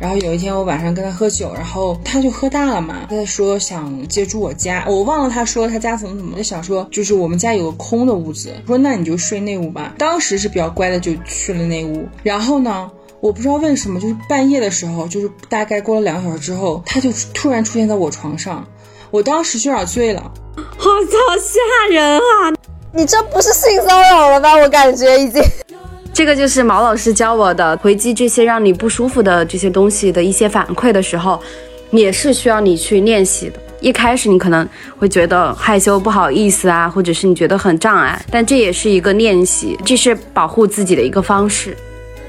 然后有一天我晚上跟他喝酒，然后他就喝大了嘛，他说想借住我家，我忘了他说他家怎么怎么，就想说就是我们家有个空的屋子，说那你就睡那屋吧。当时是比较乖的，就去了那屋。然后呢，我不知道为什么，就是半夜的时候，就是大概过了两个小时之后，他就突然出现在我床上，我当时就有点醉了，好操吓人啊！你这不是性骚扰了吧？我感觉已经。这个就是毛老师教我的，回击这些让你不舒服的这些东西的一些反馈的时候，也是需要你去练习的。一开始你可能会觉得害羞、不好意思啊，或者是你觉得很障碍，但这也是一个练习，这是保护自己的一个方式。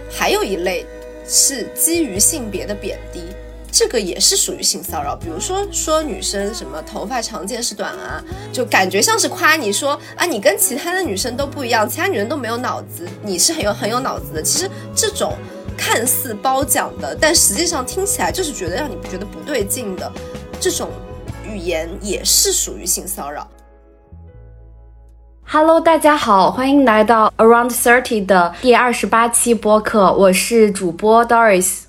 还有一类是基于性别的贬低。这个也是属于性骚扰，比如说说女生什么头发长见识短啊，就感觉像是夸你说啊，你跟其他的女生都不一样，其他女人都没有脑子，你是很有很有脑子的。其实这种看似褒奖的，但实际上听起来就是觉得让你觉得不对劲的这种语言，也是属于性骚扰。Hello，大家好，欢迎来到 Around Thirty 的第二十八期播客，我是主播 Doris，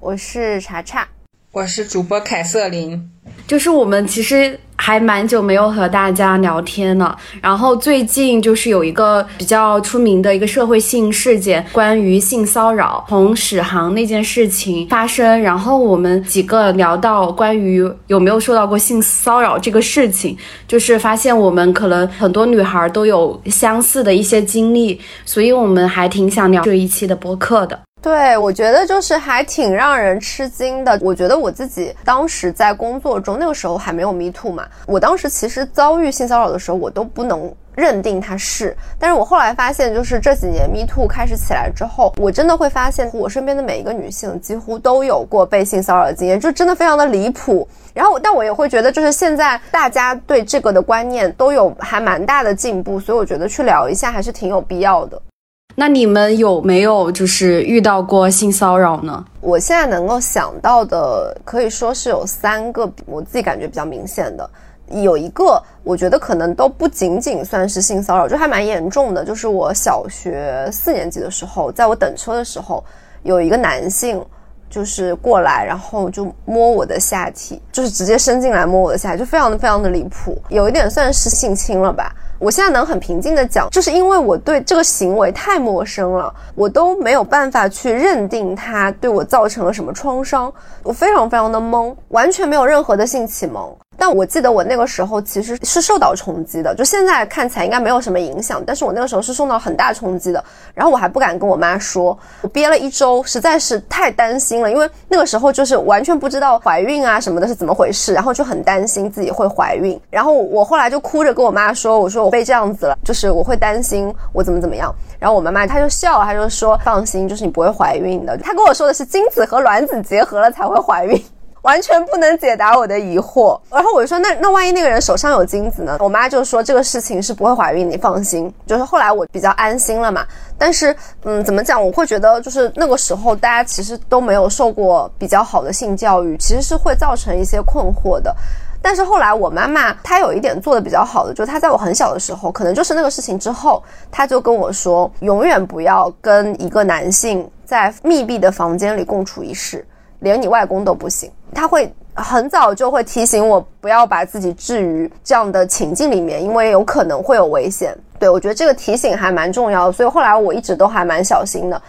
我是查查。我是主播凯瑟琳，就是我们其实还蛮久没有和大家聊天了。然后最近就是有一个比较出名的一个社会性事件，关于性骚扰，从史航那件事情发生，然后我们几个聊到关于有没有受到过性骚扰这个事情，就是发现我们可能很多女孩都有相似的一些经历，所以我们还挺想聊这一期的播客的。对，我觉得就是还挺让人吃惊的。我觉得我自己当时在工作中，那个时候还没有 Me Too 嘛。我当时其实遭遇性骚扰的时候，我都不能认定他是。但是我后来发现，就是这几年 Me Too 开始起来之后，我真的会发现，我身边的每一个女性几乎都有过被性骚扰的经验，就真的非常的离谱。然后，但我也会觉得，就是现在大家对这个的观念都有还蛮大的进步，所以我觉得去聊一下还是挺有必要的。那你们有没有就是遇到过性骚扰呢？我现在能够想到的，可以说是有三个，我自己感觉比较明显的。有一个，我觉得可能都不仅仅算是性骚扰，就还蛮严重的。就是我小学四年级的时候，在我等车的时候，有一个男性就是过来，然后就摸我的下体，就是直接伸进来摸我的下体，就非常的非常的离谱，有一点算是性侵了吧。我现在能很平静的讲，就是因为我对这个行为太陌生了，我都没有办法去认定他对我造成了什么创伤，我非常非常的懵，完全没有任何的性启蒙。但我记得我那个时候其实是受到冲击的，就现在看起来应该没有什么影响，但是我那个时候是受到很大冲击的。然后我还不敢跟我妈说，我憋了一周，实在是太担心了，因为那个时候就是完全不知道怀孕啊什么的是怎么回事，然后就很担心自己会怀孕。然后我后来就哭着跟我妈说，我说我被这样子了，就是我会担心我怎么怎么样。然后我妈妈她就笑，她就说放心，就是你不会怀孕的。她跟我说的是精子和卵子结合了才会怀孕。完全不能解答我的疑惑，然后我就说那那万一那个人手上有精子呢？我妈就说这个事情是不会怀孕，你放心。就是后来我比较安心了嘛，但是嗯，怎么讲？我会觉得就是那个时候大家其实都没有受过比较好的性教育，其实是会造成一些困惑的。但是后来我妈妈她有一点做的比较好的，就是她在我很小的时候，可能就是那个事情之后，她就跟我说，永远不要跟一个男性在密闭的房间里共处一室。连你外公都不行，他会很早就会提醒我不要把自己置于这样的情境里面，因为有可能会有危险。对我觉得这个提醒还蛮重要的，所以后来我一直都还蛮小心的。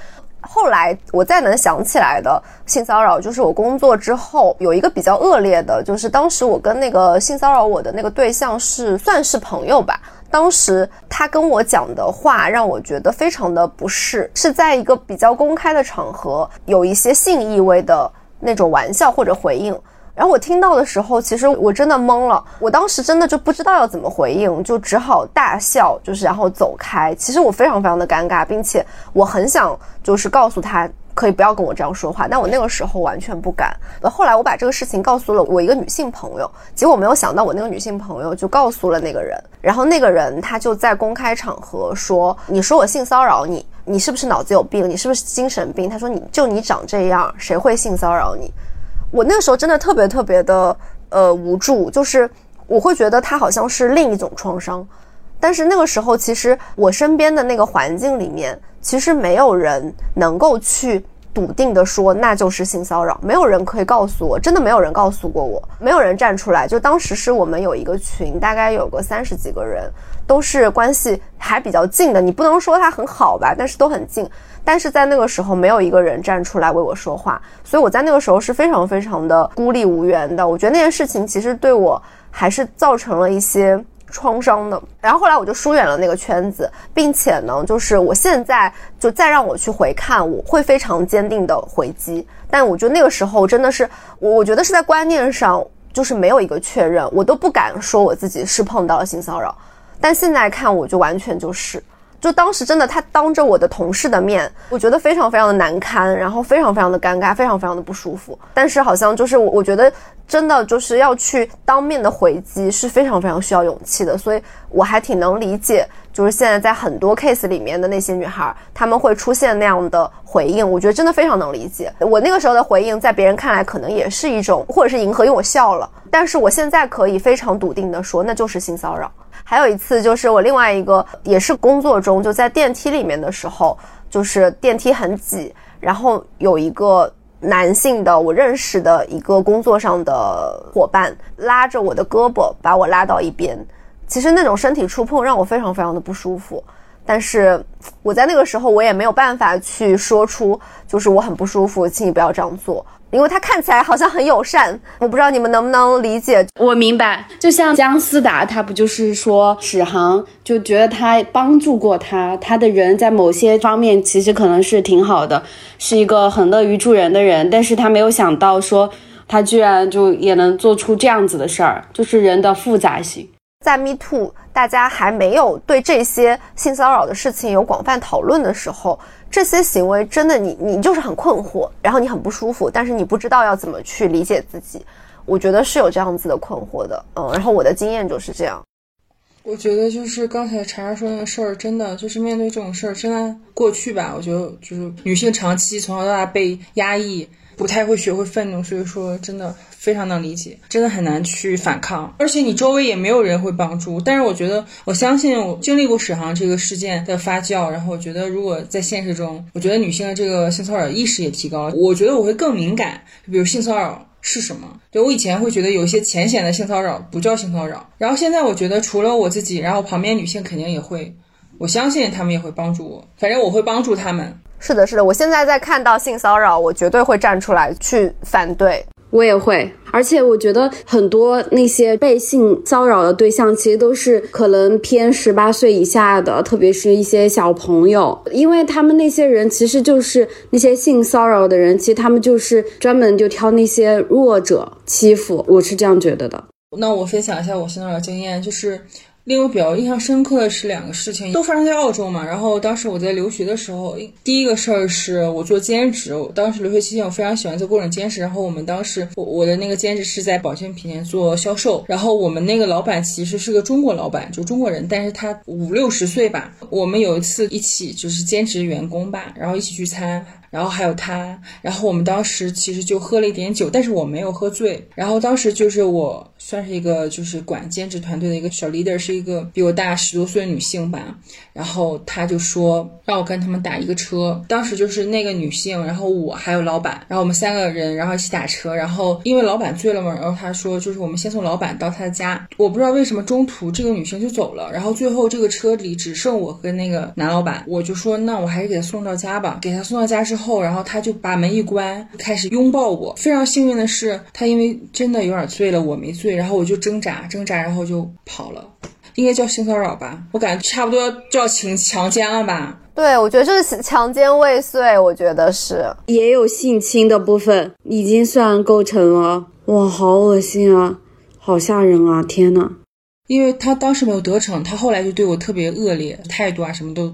后来我再能想起来的性骚扰，就是我工作之后有一个比较恶劣的，就是当时我跟那个性骚扰我的那个对象是算是朋友吧。当时他跟我讲的话让我觉得非常的不适，是在一个比较公开的场合，有一些性意味的。那种玩笑或者回应，然后我听到的时候，其实我真的懵了。我当时真的就不知道要怎么回应，就只好大笑，就是然后走开。其实我非常非常的尴尬，并且我很想就是告诉他可以不要跟我这样说话，但我那个时候完全不敢。后来我把这个事情告诉了我一个女性朋友，结果没有想到我那个女性朋友就告诉了那个人，然后那个人他就在公开场合说：“你说我性骚扰你。”你是不是脑子有病？你是不是精神病？他说你就你长这样，谁会性骚扰你？我那个时候真的特别特别的呃无助，就是我会觉得他好像是另一种创伤。但是那个时候，其实我身边的那个环境里面，其实没有人能够去笃定的说那就是性骚扰，没有人可以告诉我，真的没有人告诉过我，没有人站出来。就当时是我们有一个群，大概有个三十几个人，都是关系还比较近的，你不能说他很好吧，但是都很近。但是在那个时候，没有一个人站出来为我说话，所以我在那个时候是非常非常的孤立无援的。我觉得那件事情其实对我还是造成了一些创伤的。然后后来我就疏远了那个圈子，并且呢，就是我现在就再让我去回看，我会非常坚定的回击。但我觉得那个时候真的是，我我觉得是在观念上就是没有一个确认，我都不敢说我自己是碰到了性骚扰。但现在看，我就完全就是。就当时真的，他当着我的同事的面，我觉得非常非常的难堪，然后非常非常的尴尬，非常非常的不舒服。但是好像就是我，我觉得真的就是要去当面的回击是非常非常需要勇气的。所以我还挺能理解，就是现在在很多 case 里面的那些女孩，她们会出现那样的回应，我觉得真的非常能理解。我那个时候的回应，在别人看来可能也是一种，或者是迎合，因为我笑了。但是我现在可以非常笃定的说，那就是性骚扰。还有一次，就是我另外一个也是工作中，就在电梯里面的时候，就是电梯很挤，然后有一个男性的我认识的一个工作上的伙伴拉着我的胳膊，把我拉到一边。其实那种身体触碰让我非常非常的不舒服，但是我在那个时候我也没有办法去说出，就是我很不舒服，请你不要这样做。因为他看起来好像很友善，我不知道你们能不能理解。我明白，就像姜思达，他不就是说史航就觉得他帮助过他，他的人在某些方面其实可能是挺好的，是一个很乐于助人的人，但是他没有想到说他居然就也能做出这样子的事儿，就是人的复杂性。在 Me Too，大家还没有对这些性骚扰的事情有广泛讨论的时候。这些行为真的，你你就是很困惑，然后你很不舒服，但是你不知道要怎么去理解自己。我觉得是有这样子的困惑的，嗯，然后我的经验就是这样。我觉得就是刚才查查说那个事儿，真的就是面对这种事儿，真的过去吧。我觉得就是女性长期从小到大被压抑，不太会学会愤怒，所以说真的。非常能理解，真的很难去反抗，而且你周围也没有人会帮助。但是我觉得，我相信我经历过史航这个事件的发酵，然后我觉得如果在现实中，我觉得女性的这个性骚扰意识也提高，我觉得我会更敏感。比如性骚扰是什么？对我以前会觉得有一些浅显的性骚扰不叫性骚扰，然后现在我觉得除了我自己，然后旁边女性肯定也会，我相信他们也会帮助我，反正我会帮助他们。是的，是的，我现在在看到性骚扰，我绝对会站出来去反对。我也会，而且我觉得很多那些被性骚扰的对象，其实都是可能偏十八岁以下的，特别是一些小朋友，因为他们那些人其实就是那些性骚扰的人，其实他们就是专门就挑那些弱者欺负，我是这样觉得的。那我分享一下我性骚扰经验，就是。令我比较印象深刻的是两个事情，都发生在澳洲嘛。然后当时我在留学的时候，第一个事儿是我做兼职。当时留学期间，我非常喜欢做各种兼职。然后我们当时我我的那个兼职是在保健品店做销售。然后我们那个老板其实是个中国老板，就中国人，但是他五六十岁吧。我们有一次一起就是兼职员工吧，然后一起聚餐。然后还有他，然后我们当时其实就喝了一点酒，但是我没有喝醉。然后当时就是我算是一个就是管兼职团队的一个小 leader，是一个比我大十多岁的女性吧。然后他就说让我跟他们打一个车。当时就是那个女性，然后我还有老板，然后我们三个人然后一起打车。然后因为老板醉了嘛，然后他说就是我们先送老板到他的家。我不知道为什么中途这个女性就走了，然后最后这个车里只剩我跟那个男老板。我就说那我还是给他送到家吧。给他送到家之后。后，然后他就把门一关，开始拥抱我。非常幸运的是，他因为真的有点醉了，我没醉，然后我就挣扎挣扎，然后就跑了。应该叫性骚扰吧？我感觉差不多就要强强奸了吧？对，我觉得这是强奸未遂，我觉得是也有性侵的部分，已经算构成了。哇，好恶心啊，好吓人啊！天呐。因为他当时没有得逞，他后来就对我特别恶劣，态度啊什么都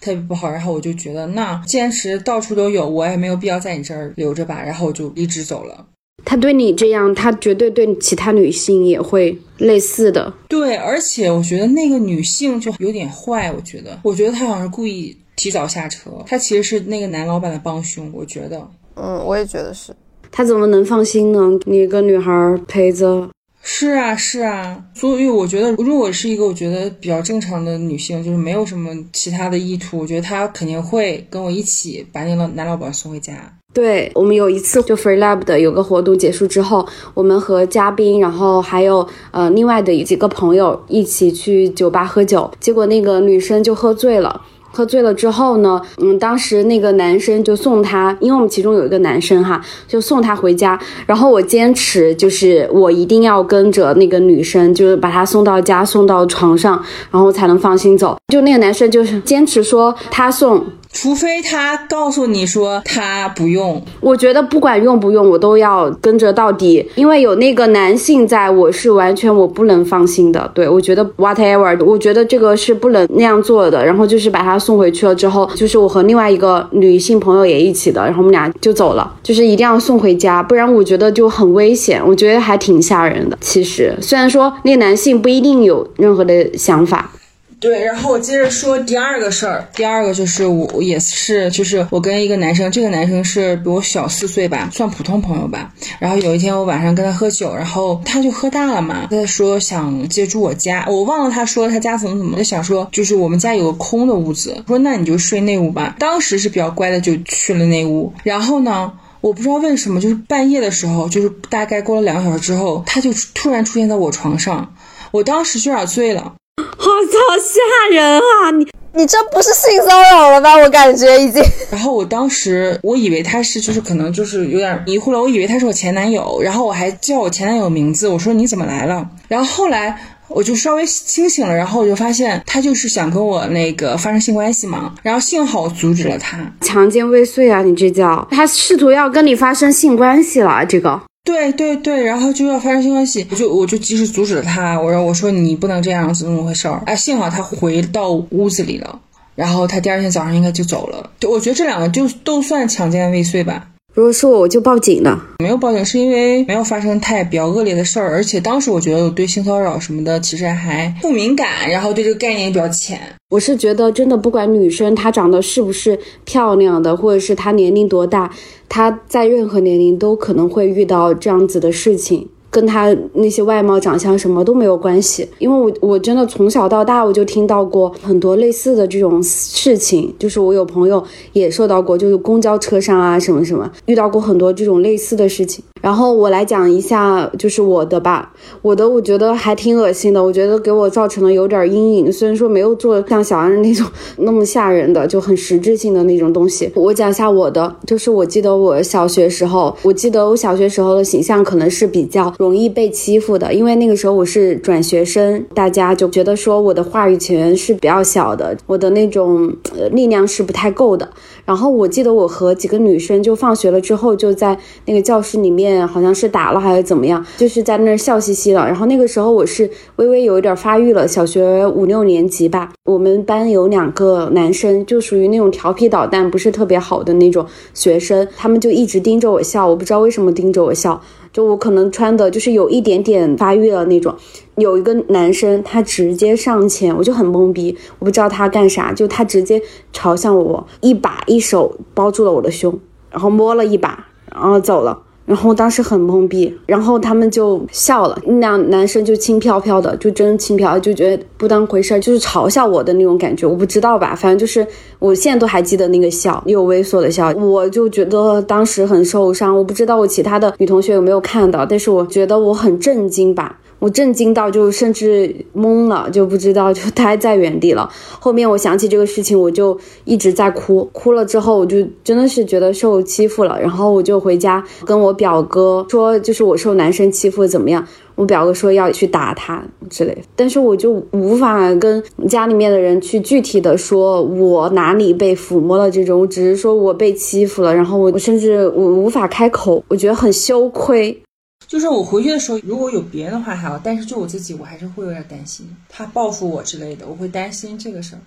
特别不好。然后我就觉得，那坚持到处都有，我也没有必要在你这儿留着吧。然后我就离职走了。他对你这样，他绝对对其他女性也会类似的。对，而且我觉得那个女性就有点坏。我觉得，我觉得他好像是故意提早下车。他其实是那个男老板的帮凶。我觉得，嗯，我也觉得是。他怎么能放心呢？你一个女孩陪着。是啊，是啊，所以我觉得，如果是一个我觉得比较正常的女性，就是没有什么其他的意图，我觉得她肯定会跟我一起把那个男老板送回家。对我们有一次就 Free Lab 的有个活动结束之后，我们和嘉宾，然后还有呃另外的几个朋友一起去酒吧喝酒，结果那个女生就喝醉了。喝醉了之后呢，嗯，当时那个男生就送她，因为我们其中有一个男生哈，就送她回家。然后我坚持就是我一定要跟着那个女生，就是把她送到家，送到床上，然后才能放心走。就那个男生就是坚持说他送。除非他告诉你说他不用，我觉得不管用不用，我都要跟着到底，因为有那个男性在，我是完全我不能放心的。对我觉得 whatever，我觉得这个是不能那样做的。然后就是把他送回去了之后，就是我和另外一个女性朋友也一起的，然后我们俩就走了，就是一定要送回家，不然我觉得就很危险。我觉得还挺吓人的。其实虽然说那个男性不一定有任何的想法。对，然后我接着说第二个事儿。第二个就是我也是，就是我跟一个男生，这个男生是比我小四岁吧，算普通朋友吧。然后有一天我晚上跟他喝酒，然后他就喝大了嘛，他说想借住我家，我忘了他说他家怎么怎么，就想说就是我们家有个空的屋子，说那你就睡那屋吧。当时是比较乖的，就去了那屋。然后呢，我不知道为什么，就是半夜的时候，就是大概过了两个小时之后，他就突然出现在我床上，我当时就有点醉了。好好吓人啊！你你这不是性骚扰了吧？我感觉已经。然后我当时我以为他是就是可能就是有点迷糊了，我以为他是我前男友，然后我还叫我前男友名字，我说你怎么来了？然后后来我就稍微清醒了，然后我就发现他就是想跟我那个发生性关系嘛，然后幸好我阻止了他，强奸未遂啊！你这叫他试图要跟你发生性关系了，这个。对对对，然后就要发生性关系，我就我就及时阻止了他。我说我说你不能这样子，怎么回事儿？哎，幸好他回到屋子里了，然后他第二天早上应该就走了。对我觉得这两个就都算强奸未遂吧。如果是我，我就报警了。没有报警是因为没有发生太比较恶劣的事儿，而且当时我觉得我对性骚扰什么的其实还不敏感，然后对这个概念也比较浅。我是觉得真的，不管女生她长得是不是漂亮的，或者是她年龄多大，她在任何年龄都可能会遇到这样子的事情。跟他那些外貌长相什么都没有关系，因为我我真的从小到大我就听到过很多类似的这种事情，就是我有朋友也受到过，就是公交车上啊什么什么遇到过很多这种类似的事情。然后我来讲一下，就是我的吧，我的我觉得还挺恶心的，我觉得给我造成了有点阴影。虽然说没有做像小安那种那么吓人的，就很实质性的那种东西。我讲一下我的，就是我记得我小学时候，我记得我小学时候的形象可能是比较。容易被欺负的，因为那个时候我是转学生，大家就觉得说我的话语权是比较小的，我的那种呃力量是不太够的。然后我记得我和几个女生就放学了之后就在那个教室里面，好像是打了还是怎么样，就是在那儿笑嘻嘻的。然后那个时候我是微微有一点发育了，小学五六年级吧。我们班有两个男生，就属于那种调皮捣蛋，不是特别好的那种学生，他们就一直盯着我笑，我不知道为什么盯着我笑。就我可能穿的就是有一点点发育了那种，有一个男生他直接上前，我就很懵逼，我不知道他干啥，就他直接朝向我，一把一手包住了我的胸，然后摸了一把，然后走了。然后当时很懵逼，然后他们就笑了，那男生就轻飘飘的，就真轻飘，就觉得不当回事儿，就是嘲笑我的那种感觉，我不知道吧，反正就是我现在都还记得那个笑，有猥琐的笑，我就觉得当时很受伤，我不知道我其他的女同学有没有看到，但是我觉得我很震惊吧。我震惊到就甚至懵了，就不知道就呆在原地了。后面我想起这个事情，我就一直在哭。哭了之后，我就真的是觉得受欺负了。然后我就回家跟我表哥说，就是我受男生欺负怎么样？我表哥说要去打他之类。但是我就无法跟家里面的人去具体的说我哪里被抚摸了这种，只是说我被欺负了。然后我我甚至我无法开口，我觉得很羞愧。就是我回去的时候，如果有别人的话还好，但是就我自己，我还是会有点担心他报复我之类的，我会担心这个事儿。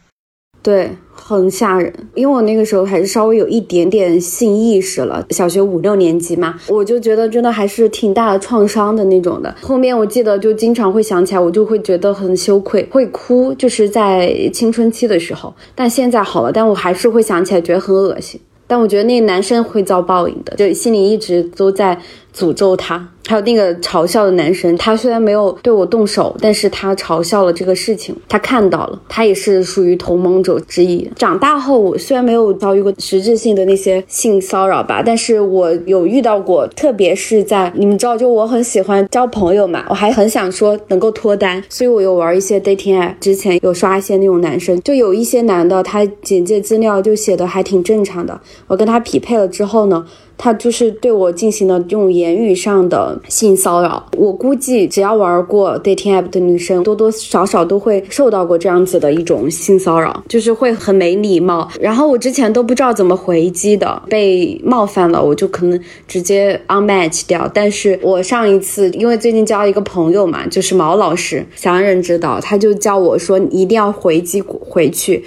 对，很吓人，因为我那个时候还是稍微有一点点性意识了，小学五六年级嘛，我就觉得真的还是挺大的创伤的那种的。后面我记得就经常会想起来，我就会觉得很羞愧，会哭，就是在青春期的时候。但现在好了，但我还是会想起来，觉得很恶心。但我觉得那个男生会遭报应的，就心里一直都在诅咒他。还有那个嘲笑的男生，他虽然没有对我动手，但是他嘲笑了这个事情，他看到了，他也是属于同盟者之一。长大后，我虽然没有遭遇过实质性的那些性骚扰吧，但是我有遇到过，特别是在你们知道，就我很喜欢交朋友嘛，我还很想说能够脱单，所以我有玩一些 dating app，之前有刷一些那种男生，就有一些男的，他简介资料就写的还挺正常的，我跟他匹配了之后呢。他就是对我进行了用言言语上的性骚扰。我估计只要玩过 dating app 的女生，多多少少都会受到过这样子的一种性骚扰，就是会很没礼貌。然后我之前都不知道怎么回击的，被冒犯了，我就可能直接 unmatch 掉。但是我上一次因为最近交了一个朋友嘛，就是毛老师，想让人知道，他就教我说一定要回击回去。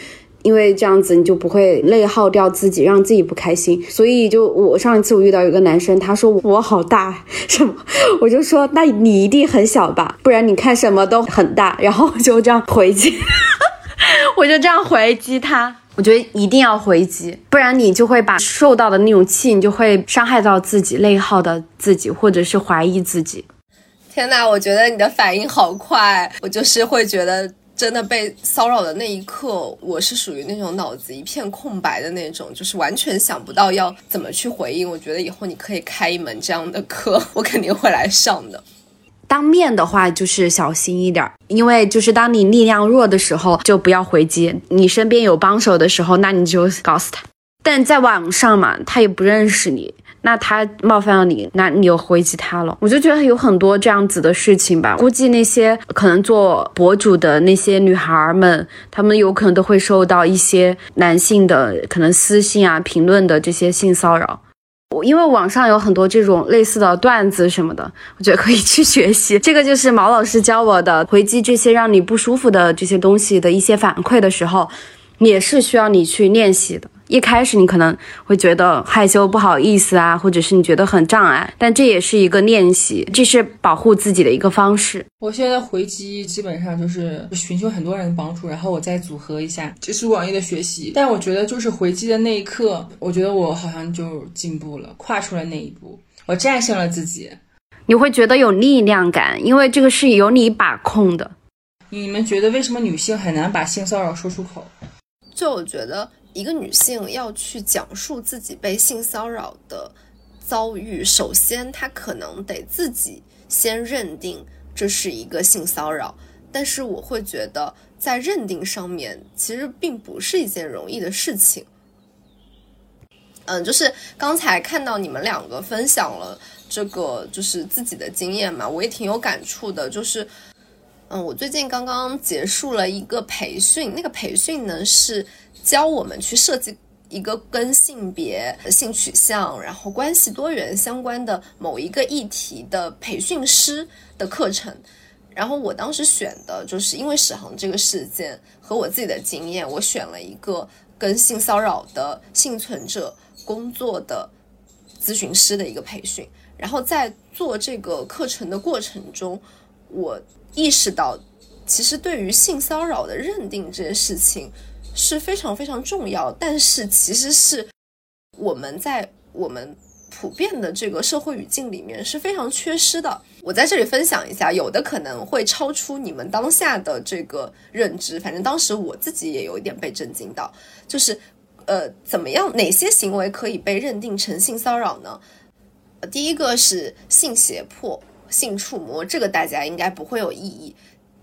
因为这样子你就不会内耗掉自己，让自己不开心。所以就我上一次我遇到有个男生，他说我好大什么，我就说那你一定很小吧，不然你看什么都很大。然后就这样回击，我就这样回击他。我觉得一定要回击，不然你就会把受到的那种气，你就会伤害到自己，内耗的自己，或者是怀疑自己。天呐，我觉得你的反应好快，我就是会觉得。真的被骚扰的那一刻，我是属于那种脑子一片空白的那种，就是完全想不到要怎么去回应。我觉得以后你可以开一门这样的课，我肯定会来上的。当面的话就是小心一点，因为就是当你力量弱的时候就不要回击，你身边有帮手的时候，那你就告诉他。但在网上嘛，他也不认识你。那他冒犯了你，那你又回击他了，我就觉得有很多这样子的事情吧。估计那些可能做博主的那些女孩们，她们有可能都会受到一些男性的可能私信啊、评论的这些性骚扰。我因为网上有很多这种类似的段子什么的，我觉得可以去学习。这个就是毛老师教我的，回击这些让你不舒服的这些东西的一些反馈的时候，也是需要你去练习的。一开始你可能会觉得害羞不好意思啊，或者是你觉得很障碍，但这也是一个练习，这是保护自己的一个方式。我现在回击基本上就是寻求很多人的帮助，然后我再组合一下，这是网易的学习。但我觉得就是回击的那一刻，我觉得我好像就进步了，跨出了那一步，我战胜了自己。你会觉得有力量感，因为这个是由你把控的。你们觉得为什么女性很难把性骚扰说出口？就我觉得。一个女性要去讲述自己被性骚扰的遭遇，首先她可能得自己先认定这是一个性骚扰，但是我会觉得在认定上面其实并不是一件容易的事情。嗯，就是刚才看到你们两个分享了这个就是自己的经验嘛，我也挺有感触的。就是，嗯，我最近刚刚结束了一个培训，那个培训呢是。教我们去设计一个跟性别、性取向，然后关系多元相关的某一个议题的培训师的课程。然后我当时选的就是因为史航这个事件和我自己的经验，我选了一个跟性骚扰的幸存者工作的咨询师的一个培训。然后在做这个课程的过程中，我意识到，其实对于性骚扰的认定这件事情。是非常非常重要，但是其实是我们在我们普遍的这个社会语境里面是非常缺失的。我在这里分享一下，有的可能会超出你们当下的这个认知。反正当时我自己也有一点被震惊到，就是呃，怎么样，哪些行为可以被认定成性骚扰呢？第一个是性胁迫、性触摸，这个大家应该不会有异议。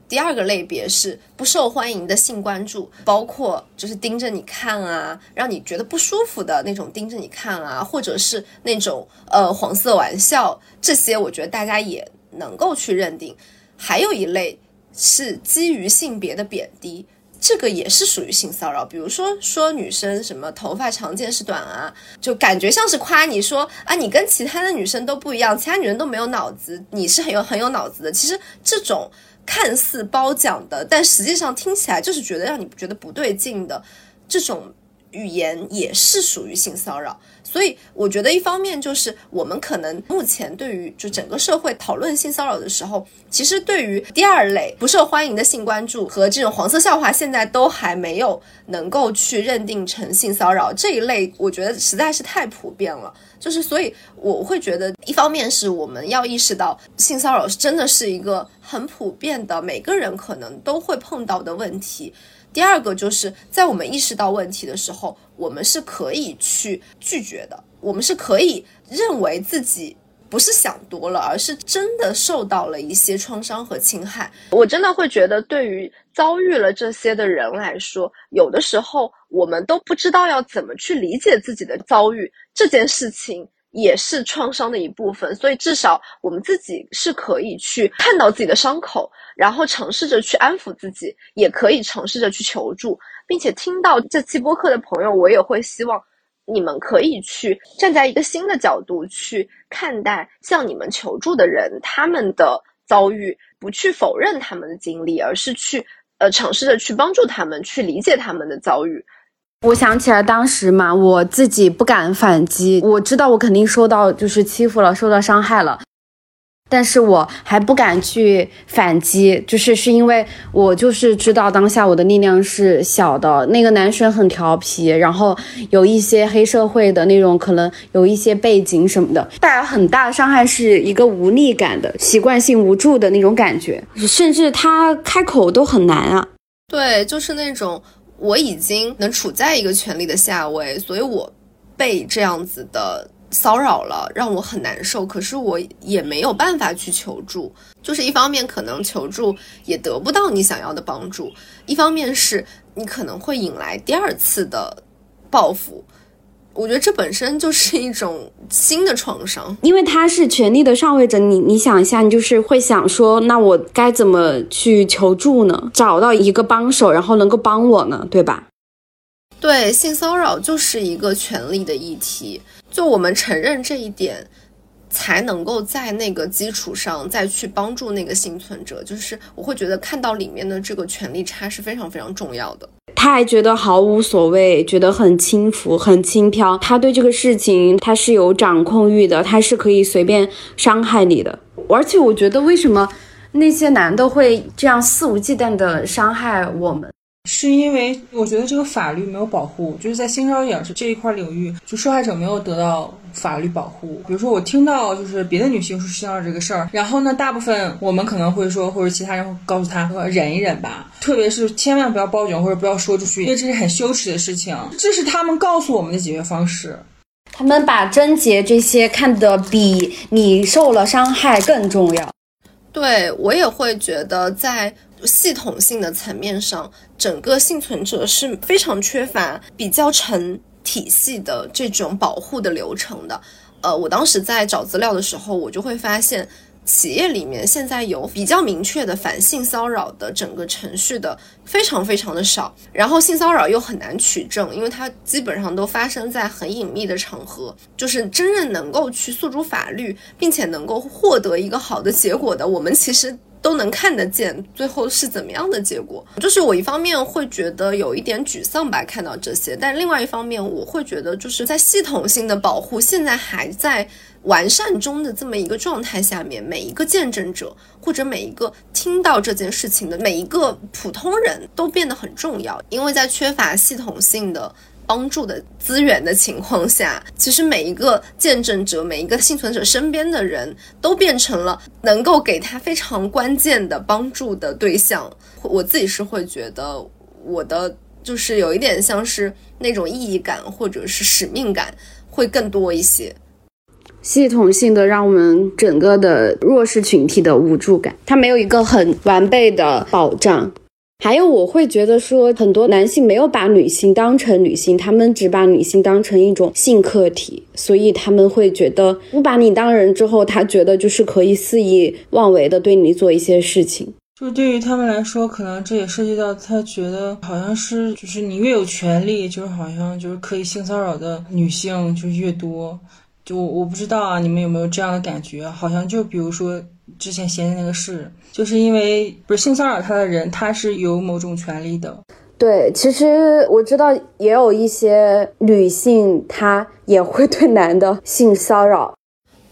第二个类别是不受欢迎的性关注，包括就是盯着你看啊，让你觉得不舒服的那种盯着你看啊，或者是那种呃黄色玩笑，这些我觉得大家也能够去认定。还有一类是基于性别的贬低，这个也是属于性骚扰。比如说说女生什么头发长见识短啊，就感觉像是夸你说啊，你跟其他的女生都不一样，其他女人都没有脑子，你是很有很有脑子的。其实这种。看似褒奖的，但实际上听起来就是觉得让你觉得不对劲的这种语言也是属于性骚扰。所以我觉得，一方面就是我们可能目前对于就整个社会讨论性骚扰的时候，其实对于第二类不受欢迎的性关注和这种黄色笑话，现在都还没有能够去认定成性骚扰这一类，我觉得实在是太普遍了。就是所以我会觉得，一方面是我们要意识到性骚扰真的是一个很普遍的，每个人可能都会碰到的问题。第二个就是在我们意识到问题的时候，我们是可以去拒绝的，我们是可以认为自己不是想多了，而是真的受到了一些创伤和侵害。我真的会觉得，对于遭遇了这些的人来说，有的时候我们都不知道要怎么去理解自己的遭遇，这件事情也是创伤的一部分。所以至少我们自己是可以去看到自己的伤口。然后尝试着去安抚自己，也可以尝试着去求助，并且听到这期播客的朋友，我也会希望你们可以去站在一个新的角度去看待向你们求助的人他们的遭遇，不去否认他们的经历，而是去呃尝试着去帮助他们，去理解他们的遭遇。我想起来当时嘛，我自己不敢反击，我知道我肯定受到就是欺负了，受到伤害了。但是我还不敢去反击，就是是因为我就是知道当下我的力量是小的。那个男生很调皮，然后有一些黑社会的那种，可能有一些背景什么的，带来很大的伤害，是一个无力感的习惯性无助的那种感觉，甚至他开口都很难啊。对，就是那种我已经能处在一个权力的下位，所以我被这样子的。骚扰了，让我很难受。可是我也没有办法去求助，就是一方面可能求助也得不到你想要的帮助，一方面是你可能会引来第二次的报复。我觉得这本身就是一种新的创伤，因为他是权力的上位者。你你想一下，你就是会想说，那我该怎么去求助呢？找到一个帮手，然后能够帮我呢，对吧？对，性骚扰就是一个权力的议题。就我们承认这一点，才能够在那个基础上再去帮助那个幸存者。就是我会觉得看到里面的这个权力差是非常非常重要的。他还觉得毫无所谓，觉得很轻浮、很轻飘。他对这个事情他是有掌控欲的，他是可以随便伤害你的。而且我觉得，为什么那些男的会这样肆无忌惮的伤害我们？是因为我觉得这个法律没有保护，就是在性骚扰这这一块领域，就受害者没有得到法律保护。比如说，我听到就是别的女性说性骚扰这个事儿，然后呢，大部分我们可能会说，或者其他人会告诉他说忍一忍吧，特别是千万不要报警或者不要说出去，因为这是很羞耻的事情。这是他们告诉我们的解决方式。他们把贞洁这些看得比你受了伤害更重要。对我也会觉得在。系统性的层面上，整个幸存者是非常缺乏比较成体系的这种保护的流程的。呃，我当时在找资料的时候，我就会发现，企业里面现在有比较明确的反性骚扰的整个程序的非常非常的少。然后性骚扰又很难取证，因为它基本上都发生在很隐秘的场合，就是真正能够去诉诸法律，并且能够获得一个好的结果的，我们其实。都能看得见最后是怎么样的结果，就是我一方面会觉得有一点沮丧吧，看到这些，但另外一方面我会觉得就是在系统性的保护现在还在完善中的这么一个状态下面，每一个见证者或者每一个听到这件事情的每一个普通人都变得很重要，因为在缺乏系统性的。帮助的资源的情况下，其实每一个见证者、每一个幸存者身边的人都变成了能够给他非常关键的帮助的对象。我自己是会觉得，我的就是有一点像是那种意义感或者是使命感会更多一些。系统性的让我们整个的弱势群体的无助感，它没有一个很完备的保障。还有，我会觉得说，很多男性没有把女性当成女性，他们只把女性当成一种性客体，所以他们会觉得不把你当人之后，他觉得就是可以肆意妄为的对你做一些事情。就对于他们来说，可能这也涉及到他觉得好像是，就是你越有权利，就是好像就是可以性骚扰的女性就越多。就我不知道啊，你们有没有这样的感觉？好像就比如说之前闲的那个事，就是因为不是性骚扰他的人，他是有某种权利的。对，其实我知道也有一些女性，她也会对男的性骚扰。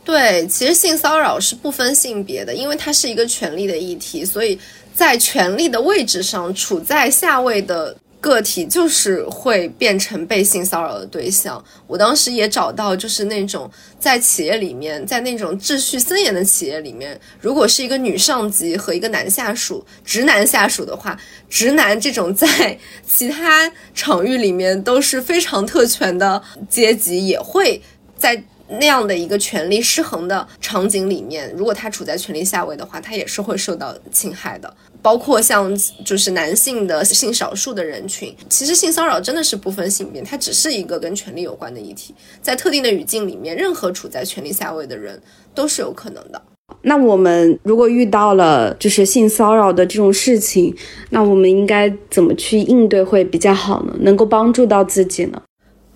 对，其实性骚扰是不分性别的，因为它是一个权利的议题，所以在权利的位置上处在下位的。个体就是会变成被性骚扰的对象。我当时也找到，就是那种在企业里面，在那种秩序森严的企业里面，如果是一个女上级和一个男下属，直男下属的话，直男这种在其他场域里面都是非常特权的阶级，也会在那样的一个权力失衡的场景里面，如果他处在权力下位的话，他也是会受到侵害的。包括像就是男性的性少数的人群，其实性骚扰真的是不分性别，它只是一个跟权力有关的议题，在特定的语境里面，任何处在权力下位的人都是有可能的。那我们如果遇到了就是性骚扰的这种事情，那我们应该怎么去应对会比较好呢？能够帮助到自己呢？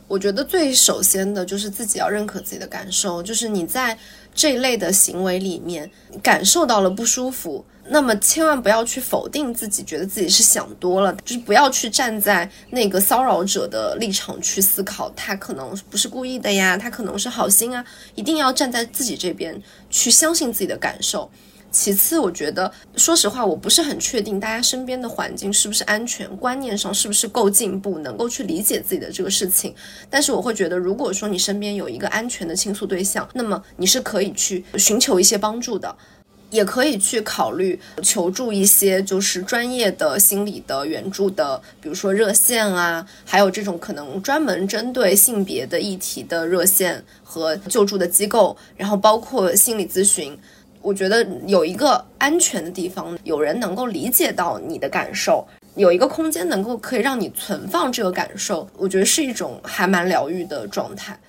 我觉得最首先的就是自己要认可自己的感受，就是你在这一类的行为里面感受到了不舒服。那么千万不要去否定自己，觉得自己是想多了，就是不要去站在那个骚扰者的立场去思考，他可能不是故意的呀，他可能是好心啊，一定要站在自己这边去相信自己的感受。其次，我觉得说实话，我不是很确定大家身边的环境是不是安全，观念上是不是够进步，能够去理解自己的这个事情。但是我会觉得，如果说你身边有一个安全的倾诉对象，那么你是可以去寻求一些帮助的。也可以去考虑求助一些就是专业的心理的援助的，比如说热线啊，还有这种可能专门针对性别的议题的热线和救助的机构，然后包括心理咨询。我觉得有一个安全的地方，有人能够理解到你的感受，有一个空间能够可以让你存放这个感受，我觉得是一种还蛮疗愈的状态。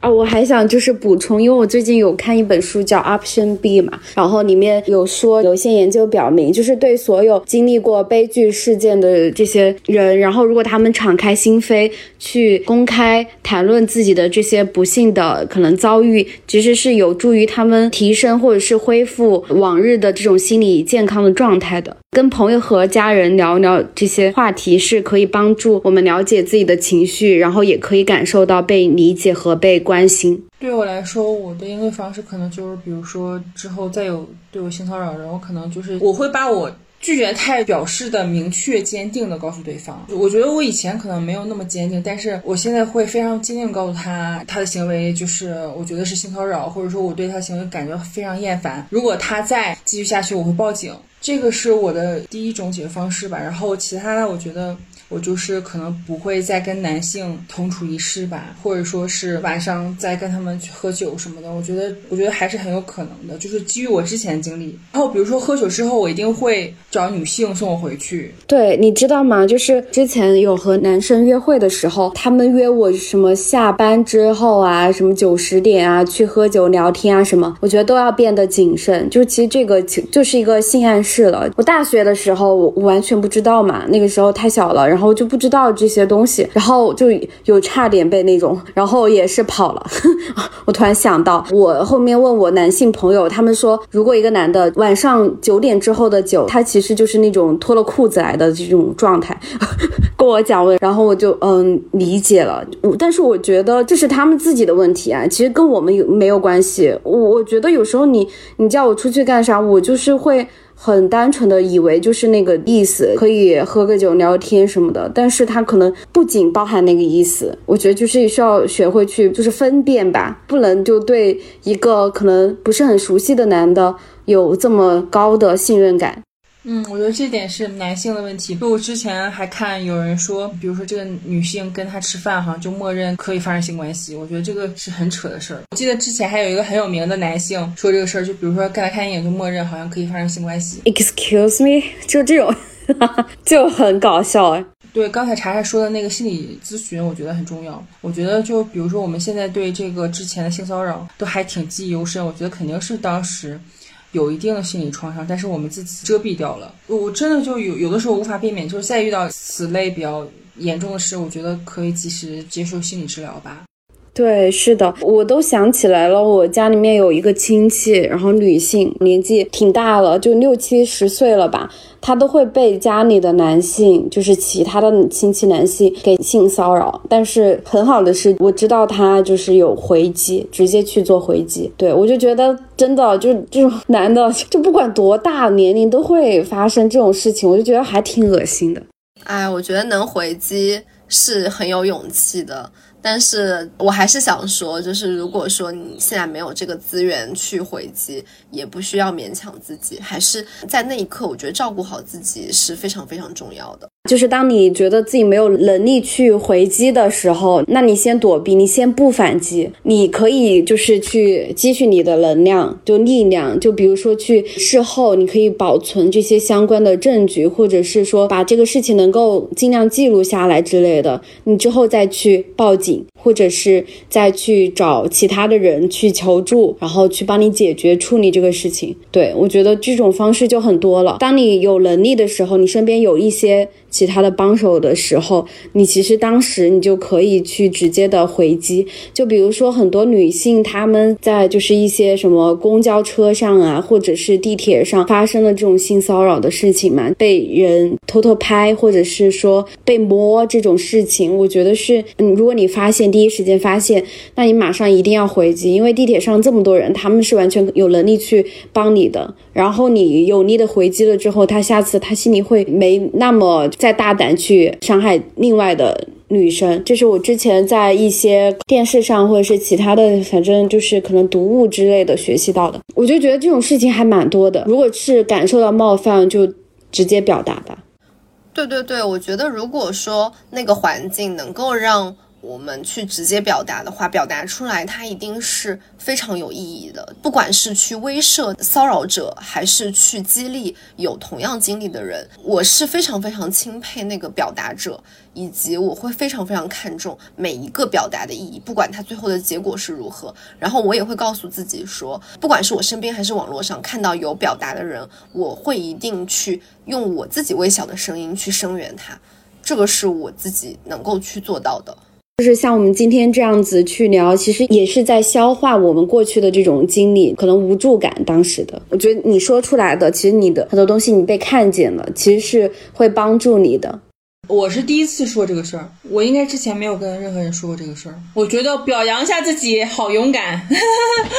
啊，我还想就是补充，因为我最近有看一本书叫 Option B 嘛，然后里面有说有一些研究表明，就是对所有经历过悲剧事件的这些人，然后如果他们敞开心扉去公开谈论自己的这些不幸的可能遭遇，其实是有助于他们提升或者是恢复往日的这种心理健康的状态的。跟朋友和家人聊聊这些话题，是可以帮助我们了解自己的情绪，然后也可以感受到被理解和被关心。对我来说，我的应对方式可能就是，比如说之后再有对我性骚扰人，我可能就是我会把我拒绝态表示的明确、坚定的告诉对方。我觉得我以前可能没有那么坚定，但是我现在会非常坚定告诉他，他的行为就是我觉得是性骚扰，或者说我对他行为感觉非常厌烦。如果他再继续下去，我会报警。这个是我的第一种解决方式吧，然后其他的我觉得。我就是可能不会再跟男性同处一室吧，或者说是晚上再跟他们去喝酒什么的。我觉得，我觉得还是很有可能的，就是基于我之前经历。然后比如说喝酒之后，我一定会找女性送我回去。对，你知道吗？就是之前有和男生约会的时候，他们约我什么下班之后啊，什么九十点啊去喝酒聊天啊什么，我觉得都要变得谨慎。就其实这个就是一个性暗示了。我大学的时候我完全不知道嘛，那个时候太小了，然后。然后就不知道这些东西，然后就有差点被那种，然后也是跑了。我突然想到，我后面问我男性朋友，他们说，如果一个男的晚上九点之后的酒，他其实就是那种脱了裤子来的这种状态，跟我讲问，然后我就嗯理解了。但是我觉得这是他们自己的问题啊，其实跟我们有没有关系。我我觉得有时候你你叫我出去干啥，我就是会。很单纯的以为就是那个意思，可以喝个酒聊天什么的，但是他可能不仅包含那个意思。我觉得就是需要学会去就是分辨吧，不能就对一个可能不是很熟悉的男的有这么高的信任感。嗯，我觉得这点是男性的问题。就我之前还看有人说，比如说这个女性跟他吃饭，哈，就默认可以发生性关系。我觉得这个是很扯的事儿。我记得之前还有一个很有名的男性说这个事儿，就比如说跟他看电影，就默认好像可以发生性关系。Excuse me，就这种就很搞笑哎。对，刚才查查说的那个心理咨询，我觉得很重要。我觉得就比如说我们现在对这个之前的性骚扰都还挺记忆犹深，我觉得肯定是当时。有一定的心理创伤，但是我们自己遮蔽掉了。我真的就有有的时候无法避免，就是再遇到此类比较严重的事，我觉得可以及时接受心理治疗吧。对，是的，我都想起来了，我家里面有一个亲戚，然后女性，年纪挺大了，就六七十岁了吧。她都会被家里的男性，就是其他的亲戚男性给性骚扰，但是很好的是，我知道他就是有回击，直接去做回击。对我就觉得真的就这种 男的，就不管多大年龄都会发生这种事情，我就觉得还挺恶心的。哎，我觉得能回击是很有勇气的。但是我还是想说，就是如果说你现在没有这个资源去回击，也不需要勉强自己，还是在那一刻，我觉得照顾好自己是非常非常重要的。就是当你觉得自己没有能力去回击的时候，那你先躲避，你先不反击，你可以就是去积蓄你的能量，就力量，就比如说去事后，你可以保存这些相关的证据，或者是说把这个事情能够尽量记录下来之类的，你之后再去报警。或者是再去找其他的人去求助，然后去帮你解决处理这个事情。对我觉得这种方式就很多了。当你有能力的时候，你身边有一些。其他的帮手的时候，你其实当时你就可以去直接的回击。就比如说很多女性，她们在就是一些什么公交车上啊，或者是地铁上发生了这种性骚扰的事情嘛，被人偷偷拍，或者是说被摸这种事情，我觉得是，嗯，如果你发现第一时间发现，那你马上一定要回击，因为地铁上这么多人，他们是完全有能力去帮你的。然后你有力的回击了之后，他下次他心里会没那么。再大胆去伤害另外的女生，这是我之前在一些电视上或者是其他的，反正就是可能读物之类的学习到的。我就觉得这种事情还蛮多的。如果是感受到冒犯，就直接表达吧。对对对，我觉得如果说那个环境能够让。我们去直接表达的话，表达出来，它一定是非常有意义的。不管是去威慑骚扰者，还是去激励有同样经历的人，我是非常非常钦佩那个表达者，以及我会非常非常看重每一个表达的意义，不管它最后的结果是如何。然后我也会告诉自己说，不管是我身边还是网络上看到有表达的人，我会一定去用我自己微小的声音去声援他，这个是我自己能够去做到的。就是像我们今天这样子去聊，其实也是在消化我们过去的这种经历，可能无助感当时的。我觉得你说出来的，其实你的很多东西你被看见了，其实是会帮助你的。我是第一次说这个事儿，我应该之前没有跟任何人说过这个事儿。我觉得表扬一下自己，好勇敢。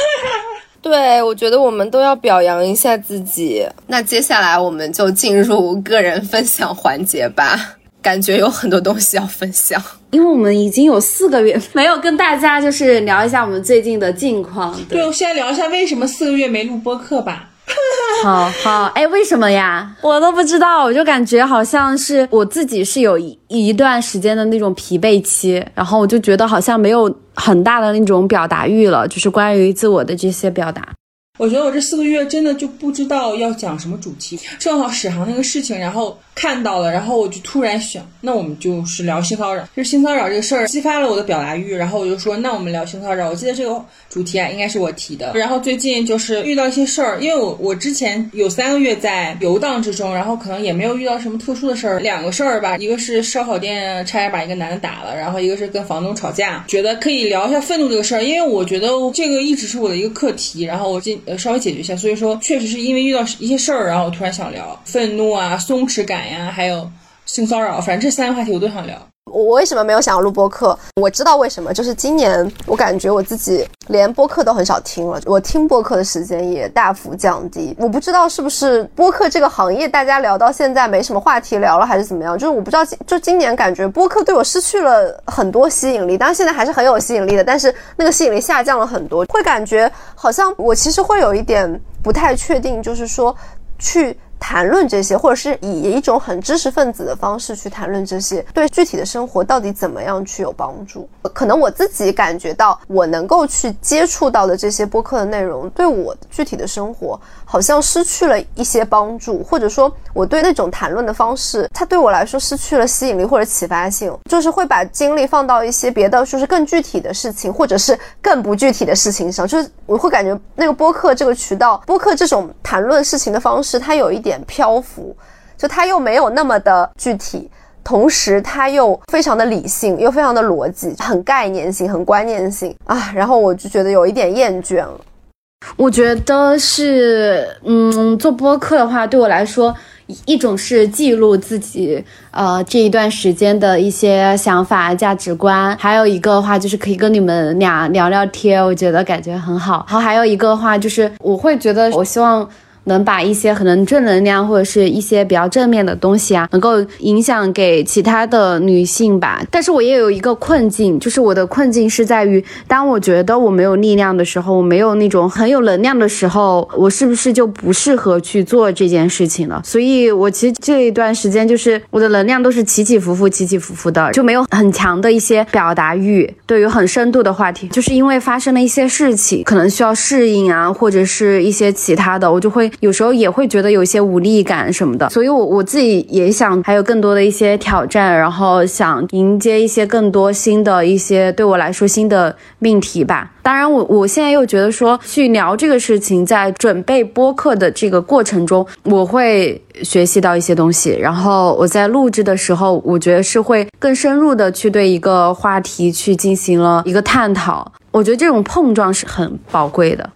对，我觉得我们都要表扬一下自己。那接下来我们就进入个人分享环节吧。感觉有很多东西要分享，因为我们已经有四个月没有跟大家就是聊一下我们最近的近况。对，我先聊一下为什么四个月没录播客吧。好好，哎，为什么呀？我都不知道，我就感觉好像是我自己是有一一段时间的那种疲惫期，然后我就觉得好像没有很大的那种表达欲了，就是关于自我的这些表达。我觉得我这四个月真的就不知道要讲什么主题，正好史航那个事情，然后看到了，然后我就突然想，那我们就是聊性骚扰，就是性骚扰这个事儿激发了我的表达欲，然后我就说，那我们聊性骚扰。我记得这个主题啊，应该是我提的。然后最近就是遇到一些事儿，因为我我之前有三个月在游荡之中，然后可能也没有遇到什么特殊的事儿。两个事儿吧，一个是烧烤店差点把一个男的打了，然后一个是跟房东吵架，觉得可以聊一下愤怒这个事儿，因为我觉得这个一直是我的一个课题，然后我今呃。稍微解决一下，所以说确实是因为遇到一些事儿，然后我突然想聊愤怒啊、松弛感呀，还有性骚扰，反正这三个话题我都想聊。我为什么没有想要录播客？我知道为什么，就是今年我感觉我自己连播客都很少听了，我听播客的时间也大幅降低。我不知道是不是播客这个行业大家聊到现在没什么话题聊了，还是怎么样？就是我不知道，就今年感觉播客对我失去了很多吸引力，当然现在还是很有吸引力的，但是那个吸引力下降了很多，会感觉好像我其实会有一点不太确定，就是说去。谈论这些，或者是以一种很知识分子的方式去谈论这些，对具体的生活到底怎么样去有帮助？可能我自己感觉到，我能够去接触到的这些播客的内容，对我具体的生活好像失去了一些帮助，或者说我对那种谈论的方式，它对我来说失去了吸引力或者启发性，就是会把精力放到一些别的，就是更具体的事情，或者是更不具体的事情上。就是我会感觉那个播客这个渠道，播客这种谈论事情的方式，它有一点。漂浮，就它又没有那么的具体，同时它又非常的理性，又非常的逻辑，很概念性，很观念性啊。然后我就觉得有一点厌倦了。我觉得是，嗯，做播客的话，对我来说，一种是记录自己，呃，这一段时间的一些想法、价值观；还有一个的话，就是可以跟你们俩聊聊天，我觉得感觉很好。然后还有一个的话，就是我会觉得，我希望。能把一些可能正能量或者是一些比较正面的东西啊，能够影响给其他的女性吧。但是我也有一个困境，就是我的困境是在于，当我觉得我没有力量的时候，我没有那种很有能量的时候，我是不是就不适合去做这件事情了？所以，我其实这一段时间就是我的能量都是起起伏伏、起起伏伏的，就没有很强的一些表达欲。对于很深度的话题，就是因为发生了一些事情，可能需要适应啊，或者是一些其他的，我就会。有时候也会觉得有些无力感什么的，所以，我我自己也想还有更多的一些挑战，然后想迎接一些更多新的一些对我来说新的命题吧。当然，我我现在又觉得说去聊这个事情，在准备播客的这个过程中，我会学习到一些东西，然后我在录制的时候，我觉得是会更深入的去对一个话题去进行了一个探讨。我觉得这种碰撞是很宝贵的。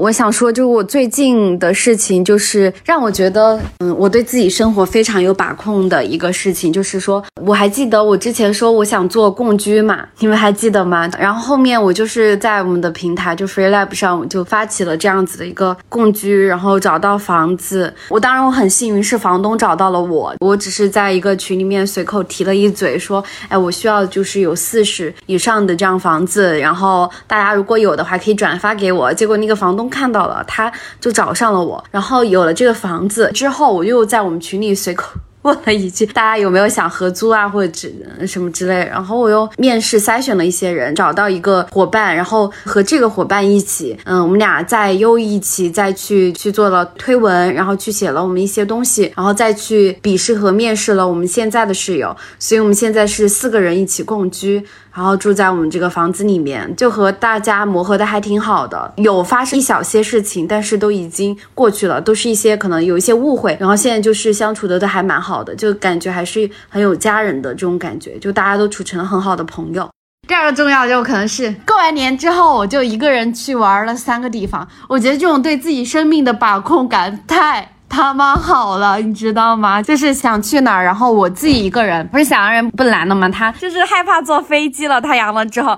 我想说，就是我最近的事情，就是让我觉得，嗯，我对自己生活非常有把控的一个事情，就是说，我还记得我之前说我想做共居嘛，你们还记得吗？然后后面我就是在我们的平台，就 FreeLab 上，我就发起了这样子的一个共居，然后找到房子。我当然我很幸运，是房东找到了我，我只是在一个群里面随口提了一嘴，说，哎，我需要就是有四十以上的这样房子，然后大家如果有的话可以转发给我。结果那个房东。看到了，他就找上了我，然后有了这个房子之后，我又在我们群里随口。问了一句，大家有没有想合租啊，或者之什么之类。然后我又面试筛选了一些人，找到一个伙伴，然后和这个伙伴一起，嗯，我们俩在又一起再去去做了推文，然后去写了我们一些东西，然后再去笔试和面试了我们现在的室友。所以我们现在是四个人一起共居，然后住在我们这个房子里面，就和大家磨合的还挺好的。有发生一小些事情，但是都已经过去了，都是一些可能有一些误会，然后现在就是相处的都还蛮好。的，就感觉还是很有家人的这种感觉，就大家都处成了很好的朋友。第二个重要就可能是过完年之后，我就一个人去玩了三个地方。我觉得这种对自己生命的把控感太他妈好了，你知道吗？就是想去哪儿，然后我自己一个人，不是想让人不拦的吗？他就是害怕坐飞机了。他阳了之后，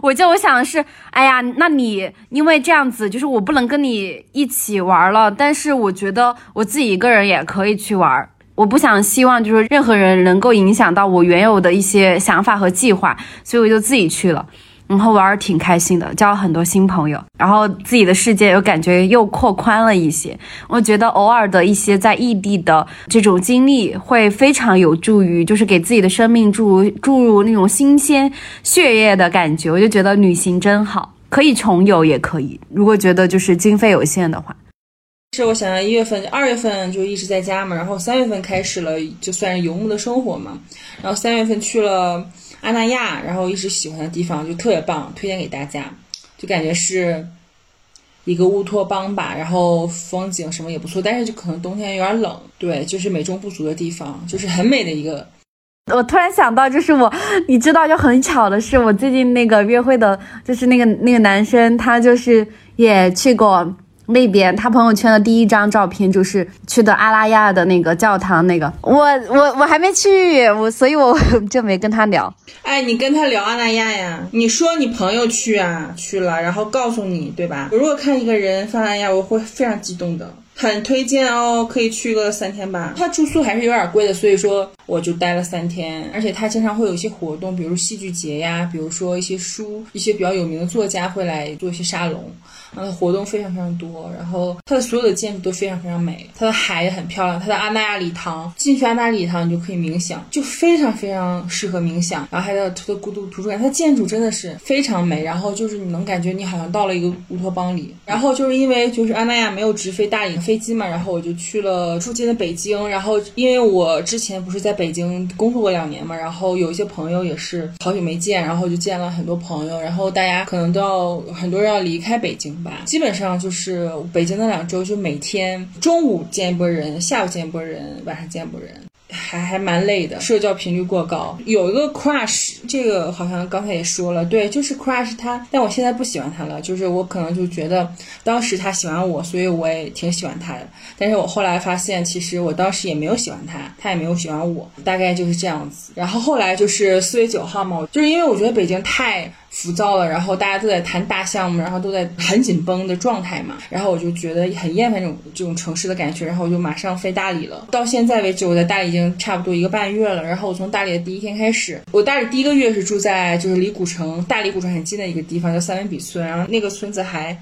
我就我想是，哎呀，那你因为这样子，就是我不能跟你一起玩了，但是我觉得我自己一个人也可以去玩。我不想希望就是任何人能够影响到我原有的一些想法和计划，所以我就自己去了，然后玩儿挺开心的，交了很多新朋友，然后自己的世界又感觉又扩宽了一些。我觉得偶尔的一些在异地的这种经历会非常有助于，就是给自己的生命注入注入那种新鲜血液的感觉。我就觉得旅行真好，可以重游也可以，如果觉得就是经费有限的话。是我想要一月份、二月份就一直在家嘛，然后三月份开始了，就算是游牧的生活嘛。然后三月份去了阿那亚，然后一直喜欢的地方就特别棒，推荐给大家。就感觉是一个乌托邦吧，然后风景什么也不错，但是就可能冬天有点冷。对，就是美中不足的地方，就是很美的一个。我突然想到，就是我，你知道，就很巧的是，我最近那个约会的，就是那个那个男生，他就是也去过。那边他朋友圈的第一张照片就是去的阿拉亚的那个教堂，那个我我我还没去，我所以我 就没跟他聊。哎，你跟他聊阿拉亚呀？你说你朋友去啊，去了，然后告诉你，对吧？我如果看一个人发阿拉亚，我会非常激动的。很推荐哦，可以去个三天吧。他住宿还是有点贵的，所以说我就待了三天。而且他经常会有一些活动，比如戏剧节呀，比如说一些书，一些比较有名的作家会来做一些沙龙，它的活动非常非常多。然后它的所有的建筑都非常非常美，它的海也很漂亮。它的阿那亚礼堂，进去阿那亚礼堂你就可以冥想，就非常非常适合冥想。然后还有它的孤独图书馆，它建筑真的是非常美。然后就是你能感觉你好像到了一个乌托邦里。然后就是因为就是阿那亚没有直飞大理的。飞机嘛，然后我就去了附近的北京，然后因为我之前不是在北京工作过两年嘛，然后有一些朋友也是好久没见，然后就见了很多朋友，然后大家可能都要很多人要离开北京吧，基本上就是北京那两周就每天中午见一波人，下午见一波人，晚上见一波人。还还蛮累的，社交频率过高。有一个 crush，这个好像刚才也说了，对，就是 crush 他，但我现在不喜欢他了，就是我可能就觉得当时他喜欢我，所以我也挺喜欢他的。但是我后来发现，其实我当时也没有喜欢他，他也没有喜欢我，大概就是这样子。然后后来就是四月九号嘛，就是因为我觉得北京太。浮躁了，然后大家都在谈大项目，然后都在很紧绷的状态嘛，然后我就觉得很厌烦这种这种城市的感觉，然后我就马上飞大理了。到现在为止，我在大理已经差不多一个半月了。然后我从大理的第一天开始，我大理第一个月是住在就是离古城大理古城很近的一个地方，叫三文笔村，然后那个村子还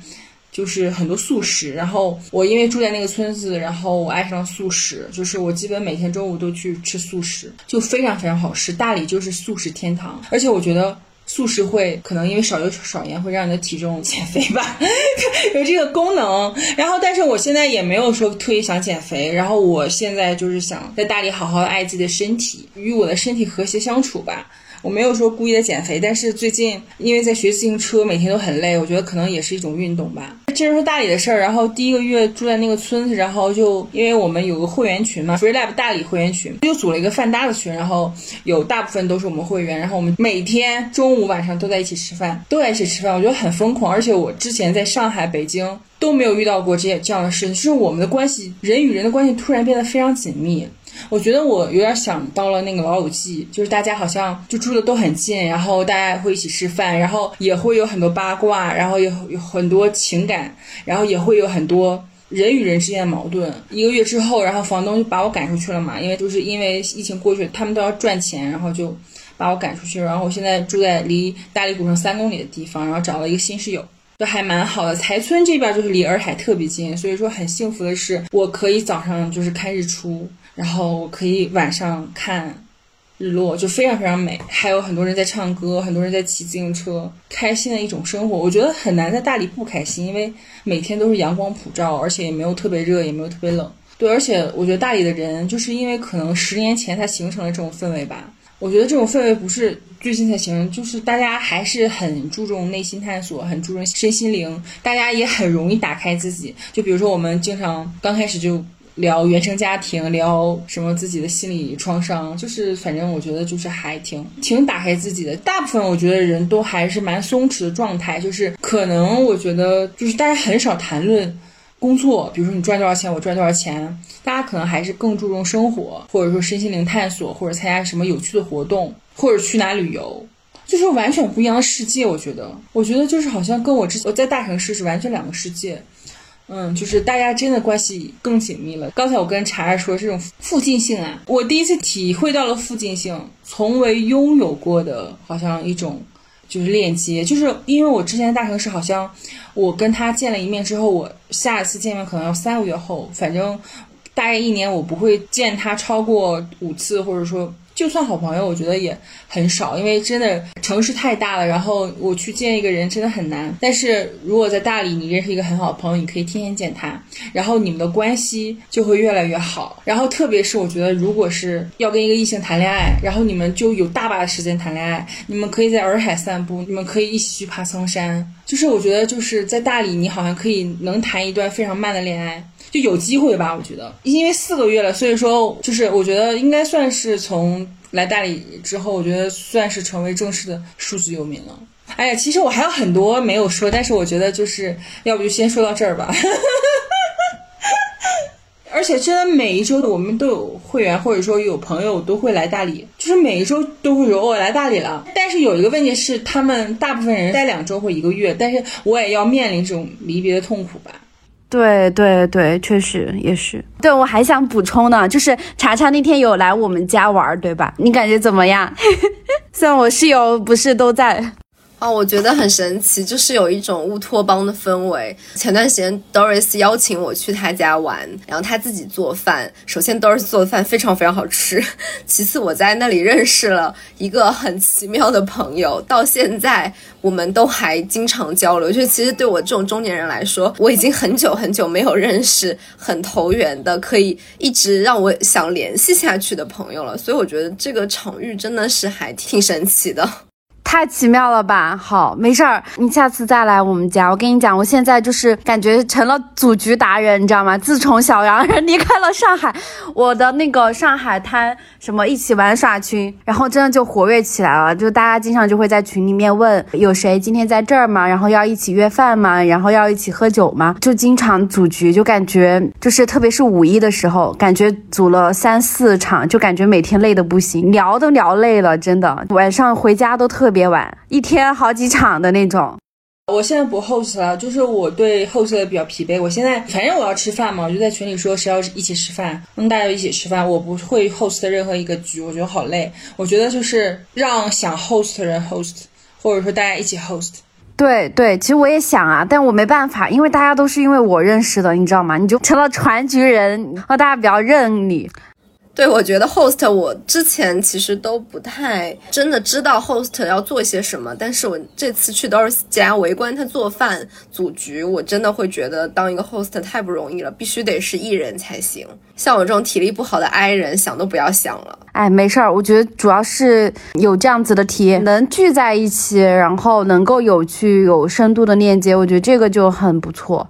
就是很多素食。然后我因为住在那个村子，然后我爱上了素食，就是我基本每天中午都去吃素食，就非常非常好吃。大理就是素食天堂，而且我觉得。素食会可能因为少油少盐会让你的体重减肥吧，有这个功能。然后，但是我现在也没有说特意想减肥。然后，我现在就是想在大理好好爱自己的身体，与我的身体和谐相处吧。我没有说故意的减肥，但是最近因为在学自行车，每天都很累，我觉得可能也是一种运动吧。接着说大理的事儿，然后第一个月住在那个村子，然后就因为我们有个会员群嘛，FreeLab 大理会员群，就组了一个饭搭子群，然后有大部分都是我们会员，然后我们每天中午晚上都在一起吃饭，都在一起吃饭，我觉得很疯狂，而且我之前在上海、北京都没有遇到过这些这样的事情，就是我们的关系，人与人的关系突然变得非常紧密。我觉得我有点想到了那个老友记，就是大家好像就住的都很近，然后大家会一起吃饭，然后也会有很多八卦，然后有有很多情感，然后也会有很多人与人之间的矛盾。一个月之后，然后房东就把我赶出去了嘛，因为就是因为疫情过去，他们都要赚钱，然后就把我赶出去。然后我现在住在离大理古城三公里的地方，然后找了一个新室友，都还蛮好的。才村这边就是离洱海特别近，所以说很幸福的是，我可以早上就是看日出。然后我可以晚上看日落，就非常非常美。还有很多人在唱歌，很多人在骑自行车，开心的一种生活。我觉得很难在大理不开心，因为每天都是阳光普照，而且也没有特别热，也没有特别冷。对，而且我觉得大理的人，就是因为可能十年前才形成了这种氛围吧。我觉得这种氛围不是最近才形成，就是大家还是很注重内心探索，很注重身心灵，大家也很容易打开自己。就比如说我们经常刚开始就。聊原生家庭，聊什么自己的心理创伤，就是反正我觉得就是还挺挺打开自己的。大部分我觉得人都还是蛮松弛的状态，就是可能我觉得就是大家很少谈论工作，比如说你赚多少钱，我赚多少钱，大家可能还是更注重生活，或者说身心灵探索，或者参加什么有趣的活动，或者去哪旅游，就是完全不一样的世界。我觉得，我觉得就是好像跟我之前我在大城市是完全两个世界。嗯，就是大家真的关系更紧密了。刚才我跟茶茶说这种附近性啊，我第一次体会到了附近性，从未拥有过的，好像一种就是链接。就是因为我之前大城市，好像我跟他见了一面之后，我下一次见面可能要三个月后，反正大概一年我不会见他超过五次，或者说。就算好朋友，我觉得也很少，因为真的城市太大了，然后我去见一个人真的很难。但是如果在大理，你认识一个很好的朋友，你可以天天见他，然后你们的关系就会越来越好。然后特别是我觉得，如果是要跟一个异性谈恋爱，然后你们就有大把的时间谈恋爱，你们可以在洱海散步，你们可以一起去爬苍山。就是我觉得就是在大理，你好像可以能谈一段非常慢的恋爱。就有机会吧，我觉得，因为四个月了，所以说就是我觉得应该算是从来大理之后，我觉得算是成为正式的数字游民了。哎呀，其实我还有很多没有说，但是我觉得就是要不就先说到这儿吧。而且真的每一周我们都有会员，或者说有朋友都会来大理，就是每一周都会说我来大理了。但是有一个问题是，他们大部分人待两周或一个月，但是我也要面临这种离别的痛苦吧。对对对，确实也是。对我还想补充呢，就是查查那天有来我们家玩，对吧？你感觉怎么样？虽然我室友不是都在。我觉得很神奇，就是有一种乌托邦的氛围。前段时间，Doris 邀请我去他家玩，然后他自己做饭。首先，Doris 做的饭非常非常好吃。其次，我在那里认识了一个很奇妙的朋友，到现在我们都还经常交流。就其实对我这种中年人来说，我已经很久很久没有认识很投缘的，可以一直让我想联系下去的朋友了。所以我觉得这个场域真的是还挺神奇的。太奇妙了吧！好，没事儿，你下次再来我们家。我跟你讲，我现在就是感觉成了组局达人，你知道吗？自从小杨人离开了上海，我的那个上海滩什么一起玩耍群，然后真的就活跃起来了。就大家经常就会在群里面问有谁今天在这儿吗？然后要一起约饭吗？然后要一起喝酒吗？就经常组局，就感觉就是特别是五一的时候，感觉组了三四场，就感觉每天累的不行，聊都聊累了，真的晚上回家都特别。别晚，一天好几场的那种。我现在不 host 了，就是我对 host 比较疲惫。我现在反正我要吃饭嘛，我就在群里说谁要一起吃饭，嗯，大家一起吃饭。我不会 host 任何一个局，我觉得好累。我觉得就是让想 host 的人 host，或者说大家一起 host。对对，其实我也想啊，但我没办法，因为大家都是因为我认识的，你知道吗？你就成了传局人，然后大家比较认你。对，我觉得 host 我之前其实都不太真的知道 host 要做些什么，但是我这次去 Doris 家围观他做饭组局，我真的会觉得当一个 host 太不容易了，必须得是艺人才行。像我这种体力不好的 I 人，想都不要想了。哎，没事儿，我觉得主要是有这样子的体验，能聚在一起，然后能够有趣、有深度的链接，我觉得这个就很不错。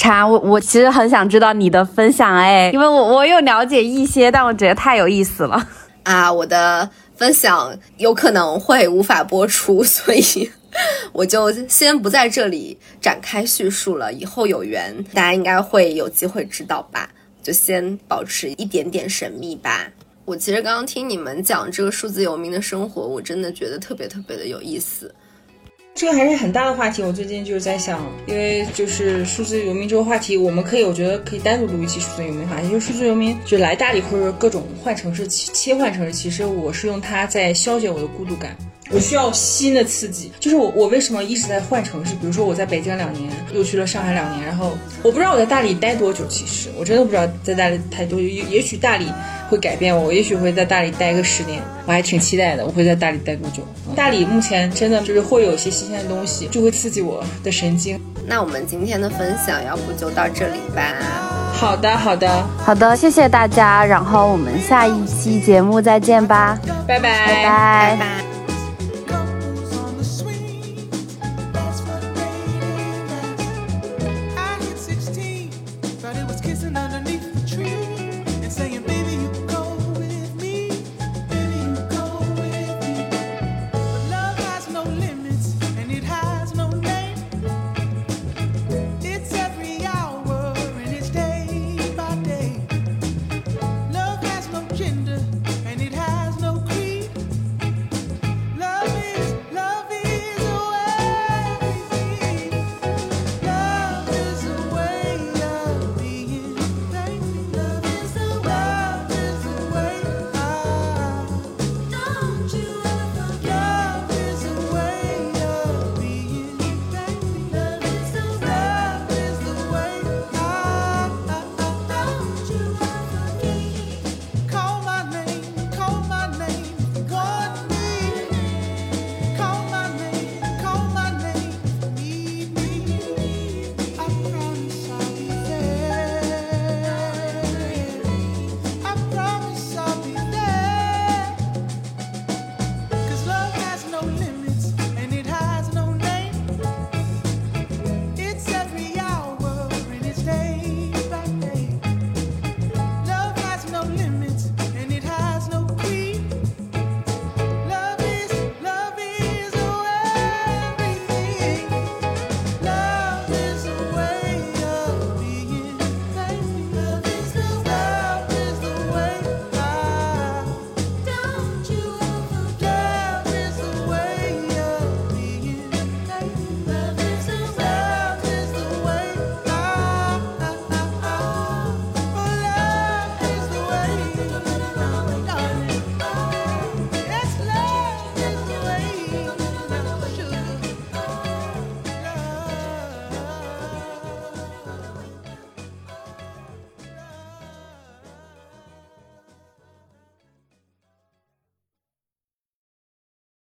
查我，我其实很想知道你的分享哎，因为我我有了解一些，但我觉得太有意思了啊！我的分享有可能会无法播出，所以 我就先不在这里展开叙述了。以后有缘，大家应该会有机会知道吧？就先保持一点点神秘吧。我其实刚刚听你们讲这个数字游民的生活，我真的觉得特别特别的有意思。这个还是很大的话题，我最近就是在想，因为就是数字游民这个话题，我们可以，我觉得可以单独录一期数字游民话题。就是数字游民就来大理或者各种换城市切切换城市，其实我是用它在消解我的孤独感。我需要新的刺激，就是我我为什么一直在换城市？比如说我在北京两年，又去了上海两年，然后我不知道我在大理待多久。其实我真的不知道在大理待多久。也也许大理会改变我，我也许会在大理待个十年，我还挺期待的。我会在大理待多久？大理目前真的就是会有一些新鲜的东西，就会刺激我的神经。那我们今天的分享要不就到这里吧？好的，好的，好的，谢谢大家。然后我们下一期节目再见吧，拜拜，拜拜，拜拜。